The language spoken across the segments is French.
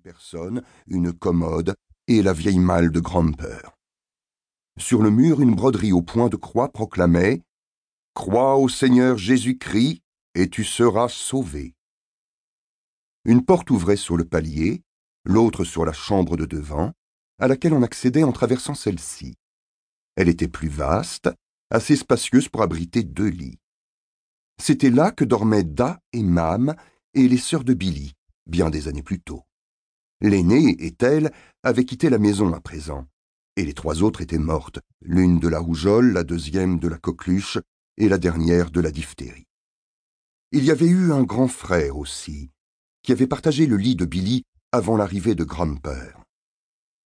personne, une commode et la vieille malle de grand-père. Sur le mur, une broderie au point de croix proclamait Crois au Seigneur Jésus-Christ et tu seras sauvé. Une porte ouvrait sur le palier, l'autre sur la chambre de devant, à laquelle on accédait en traversant celle-ci. Elle était plus vaste, assez spacieuse pour abriter deux lits. C'était là que dormaient Da et Mam et les sœurs de Billy, bien des années plus tôt. L'aînée, elle, avaient quitté la maison à présent, et les trois autres étaient mortes, l'une de la rougeole, la deuxième de la coqueluche, et la dernière de la diphtérie. Il y avait eu un grand frère aussi, qui avait partagé le lit de Billy avant l'arrivée de grand-père.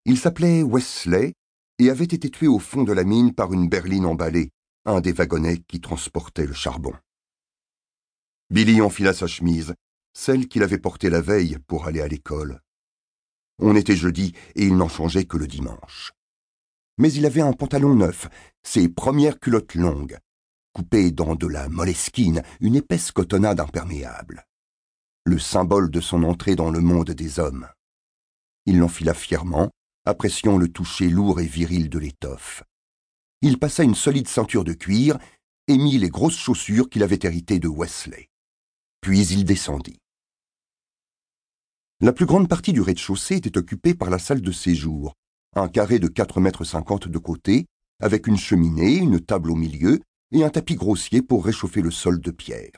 Il s'appelait Wesley et avait été tué au fond de la mine par une berline emballée, un des wagonnets qui transportait le charbon. Billy enfila sa chemise, celle qu'il avait portée la veille pour aller à l'école. On était jeudi et il n'en changeait que le dimanche. Mais il avait un pantalon neuf, ses premières culottes longues, coupées dans de la moleskine, une épaisse cotonnade imperméable. Le symbole de son entrée dans le monde des hommes. Il l'enfila fièrement, appréciant le toucher lourd et viril de l'étoffe. Il passa une solide ceinture de cuir et mit les grosses chaussures qu'il avait héritées de Wesley. Puis il descendit. La plus grande partie du rez-de-chaussée était occupée par la salle de séjour, un carré de quatre mètres cinquante de côté, avec une cheminée, une table au milieu et un tapis grossier pour réchauffer le sol de pierre.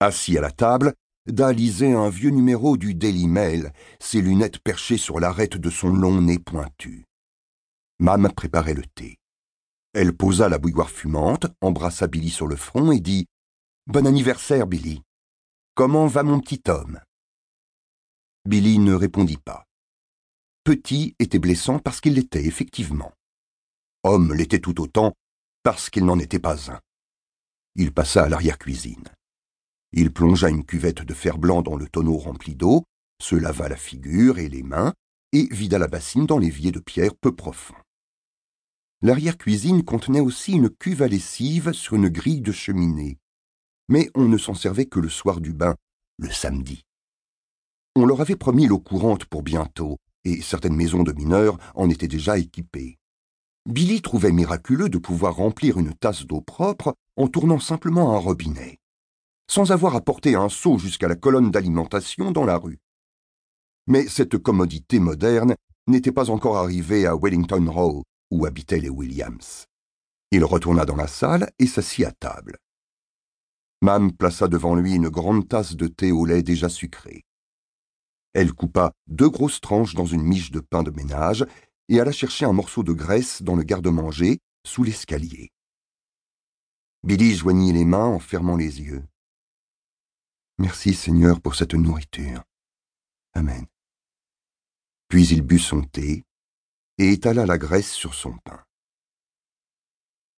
Assis à la table, Da lisait un vieux numéro du Daily Mail, ses lunettes perchées sur l'arête de son long nez pointu. Mam préparait le thé. Elle posa la bouilloire fumante, embrassa Billy sur le front et dit Bon anniversaire, Billy. Comment va mon petit homme? Billy ne répondit pas. Petit était blessant parce qu'il l'était effectivement. Homme l'était tout autant parce qu'il n'en était pas un. Il passa à l'arrière-cuisine. Il plongea une cuvette de fer blanc dans le tonneau rempli d'eau, se lava la figure et les mains, et vida la bassine dans l'évier de pierre peu profond. L'arrière-cuisine contenait aussi une cuve à lessive sur une grille de cheminée, mais on ne s'en servait que le soir du bain, le samedi. On leur avait promis l'eau courante pour bientôt, et certaines maisons de mineurs en étaient déjà équipées. Billy trouvait miraculeux de pouvoir remplir une tasse d'eau propre en tournant simplement un robinet, sans avoir à porter un seau jusqu'à la colonne d'alimentation dans la rue. Mais cette commodité moderne n'était pas encore arrivée à Wellington Row, où habitaient les Williams. Il retourna dans la salle et s'assit à table. Mam plaça devant lui une grande tasse de thé au lait déjà sucré. Elle coupa deux grosses tranches dans une miche de pain de ménage et alla chercher un morceau de graisse dans le garde-manger, sous l'escalier. Billy joignit les mains en fermant les yeux. Merci Seigneur pour cette nourriture. Amen. Puis il but son thé et étala la graisse sur son pain.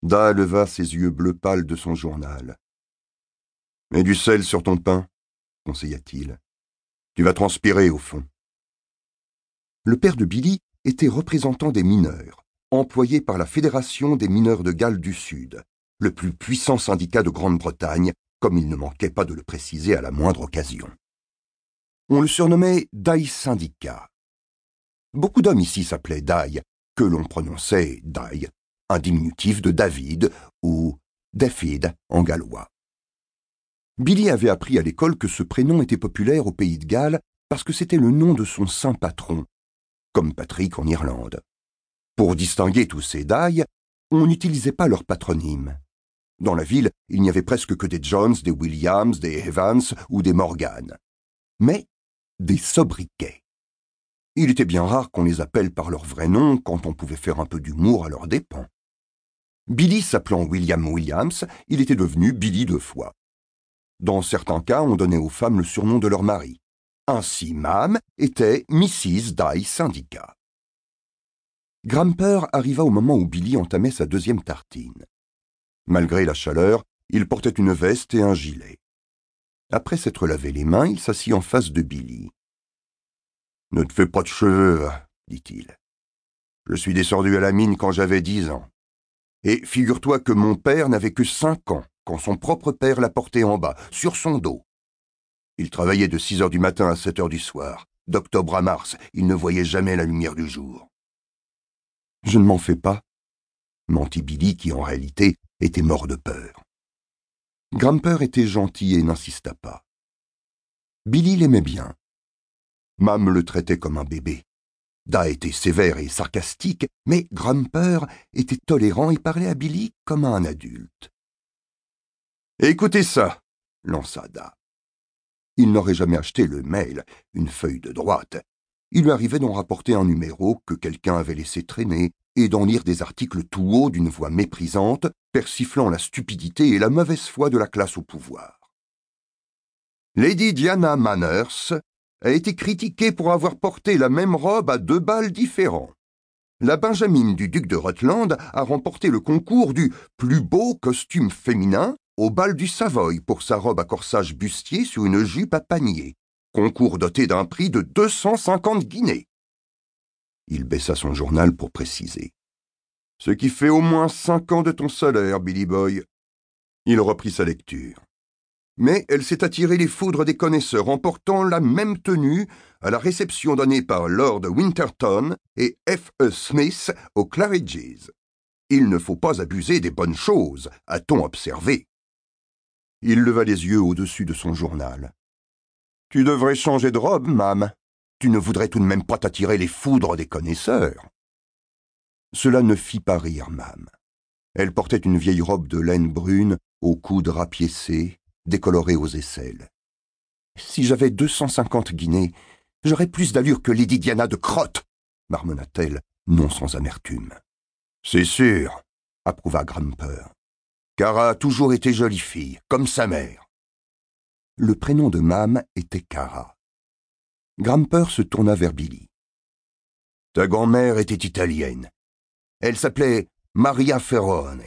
Da leva ses yeux bleus pâles de son journal. Mets du sel sur ton pain, conseilla-t-il. Tu vas transpirer au fond. Le père de Billy était représentant des mineurs, employé par la Fédération des mineurs de Galles du Sud, le plus puissant syndicat de Grande-Bretagne, comme il ne manquait pas de le préciser à la moindre occasion. On le surnommait Dai Syndicat. Beaucoup d'hommes ici s'appelaient Dai, que l'on prononçait Dai, un diminutif de David ou David en gallois. Billy avait appris à l'école que ce prénom était populaire au pays de Galles parce que c'était le nom de son saint patron, comme Patrick en Irlande. Pour distinguer tous ces dailles, on n'utilisait pas leur patronyme. Dans la ville, il n'y avait presque que des Jones, des Williams, des Evans ou des Morgan. Mais des sobriquets. Il était bien rare qu'on les appelle par leur vrai nom quand on pouvait faire un peu d'humour à leurs dépens. Billy s'appelant William Williams, il était devenu Billy deux fois. Dans certains cas, on donnait aux femmes le surnom de leur mari. Ainsi, Mam était Mrs. Dye Syndicat. Gramper arriva au moment où Billy entamait sa deuxième tartine. Malgré la chaleur, il portait une veste et un gilet. Après s'être lavé les mains, il s'assit en face de Billy. Ne te fais pas de cheveux, dit-il. Je suis descendu à la mine quand j'avais dix ans. Et figure-toi que mon père n'avait que cinq ans quand son propre père l'a porté en bas, sur son dos. Il travaillait de six heures du matin à sept heures du soir, D'octobre à mars, il ne voyait jamais la lumière du jour. Je ne m'en fais pas, mentit Billy qui en réalité était mort de peur. Gramper était gentil et n'insista pas. Billy l'aimait bien. Mam le traitait comme un bébé. Da était sévère et sarcastique, mais Gramper était tolérant et parlait à Billy comme à un adulte. Écoutez ça, lança Da. Il n'aurait jamais acheté le mail, une feuille de droite. Il lui arrivait d'en rapporter un numéro que quelqu'un avait laissé traîner et d'en lire des articles tout haut d'une voix méprisante, persiflant la stupidité et la mauvaise foi de la classe au pouvoir. Lady Diana Manners a été critiquée pour avoir porté la même robe à deux balles différents. La Benjamine du duc de Rutland a remporté le concours du plus beau costume féminin au bal du Savoy pour sa robe à corsage bustier sur une jupe à panier, concours doté d'un prix de 250 guinées. Il baissa son journal pour préciser. Ce qui fait au moins cinq ans de ton salaire, Billy Boy. Il reprit sa lecture mais elle s'est attirée les foudres des connaisseurs en portant la même tenue à la réception donnée par Lord Winterton et F. E. Smith aux Claridge's. Il ne faut pas abuser des bonnes choses, a-t-on observé. Il leva les yeux au-dessus de son journal. Tu devrais changer de robe, mam. Tu ne voudrais tout de même pas t'attirer les foudres des connaisseurs. Cela ne fit pas rire mam. Elle portait une vieille robe de laine brune, aux coudes rapiécés, décoloré aux aisselles. Si j'avais deux cent cinquante guinées, j'aurais plus d'allure que Lady Diana de Crotte, marmonna-t-elle, non sans amertume. C'est sûr, approuva Gramper. Cara a toujours été jolie fille, comme sa mère. Le prénom de Mam était Cara. Gramper se tourna vers Billy. Ta grand-mère était italienne. Elle s'appelait Maria Ferrone.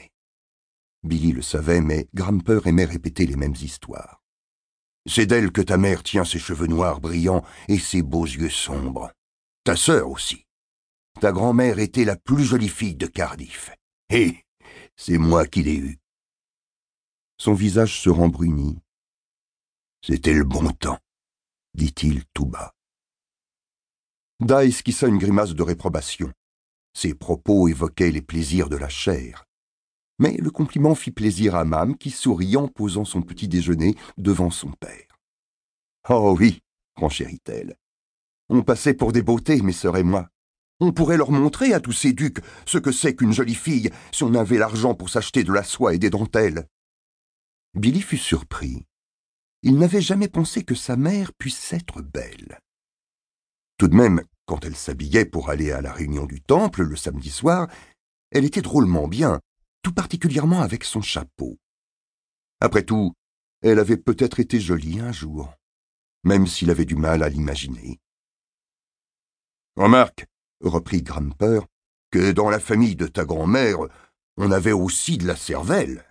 Billy le savait, mais Gramper aimait répéter les mêmes histoires. C'est d'elle que ta mère tient ses cheveux noirs brillants et ses beaux yeux sombres. Ta sœur aussi. Ta grand-mère était la plus jolie fille de Cardiff. Et c'est moi qui l'ai eue. Son visage se rembrunit. C'était le bon temps, dit-il tout bas. Da esquissa une grimace de réprobation. Ses propos évoquaient les plaisirs de la chair. Mais le compliment fit plaisir à Mam, qui sourit en posant son petit déjeuner devant son père. Oh oui, renchérit-elle. On passait pour des beautés, mes sœurs et moi. On pourrait leur montrer à tous ces ducs ce que c'est qu'une jolie fille si on avait l'argent pour s'acheter de la soie et des dentelles. Billy fut surpris. Il n'avait jamais pensé que sa mère puisse être belle. Tout de même, quand elle s'habillait pour aller à la réunion du temple le samedi soir, elle était drôlement bien, tout particulièrement avec son chapeau. Après tout, elle avait peut-être été jolie un jour, même s'il avait du mal à l'imaginer. Remarque, reprit Gramper, que dans la famille de ta grand-mère, on avait aussi de la cervelle.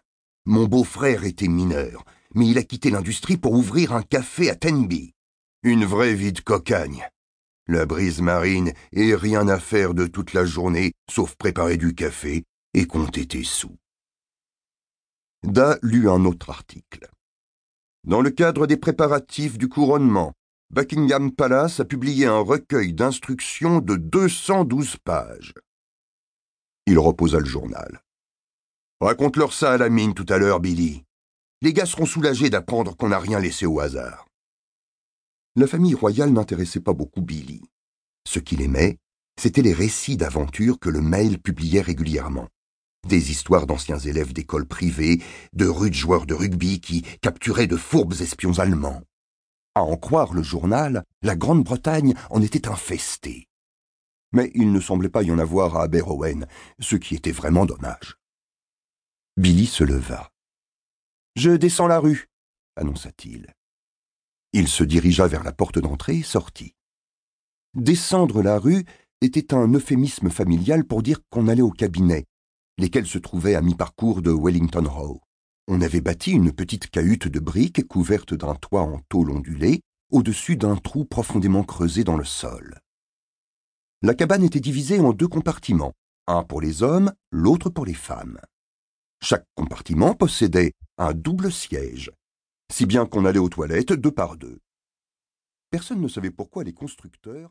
Mon beau-frère était mineur, mais il a quitté l'industrie pour ouvrir un café à Tenby. Une vraie vie de cocagne. La brise marine et rien à faire de toute la journée, sauf préparer du café et compter tes sous. Da lut un autre article. Dans le cadre des préparatifs du couronnement, Buckingham Palace a publié un recueil d'instructions de 212 pages. Il reposa le journal. Raconte-leur ça à la mine tout à l'heure, Billy. Les gars seront soulagés d'apprendre qu'on n'a rien laissé au hasard. La famille royale n'intéressait pas beaucoup Billy. Ce qu'il aimait, c'étaient les récits d'aventures que le mail publiait régulièrement des histoires d'anciens élèves d'écoles privées, de rudes joueurs de rugby qui capturaient de fourbes espions allemands. À en croire le journal, la Grande-Bretagne en était infestée. Mais il ne semblait pas y en avoir à Aberrowen, ce qui était vraiment dommage. Billy se leva. Je descends la rue, annonça-t-il. Il se dirigea vers la porte d'entrée et sortit. Descendre la rue était un euphémisme familial pour dire qu'on allait au cabinet, lesquels se trouvaient à mi-parcours de Wellington Row. On avait bâti une petite cahute de briques couverte d'un toit en tôle ondulée, au-dessus d'un trou profondément creusé dans le sol. La cabane était divisée en deux compartiments, un pour les hommes, l'autre pour les femmes. Chaque compartiment possédait un double siège, si bien qu'on allait aux toilettes deux par deux. Personne ne savait pourquoi les constructeurs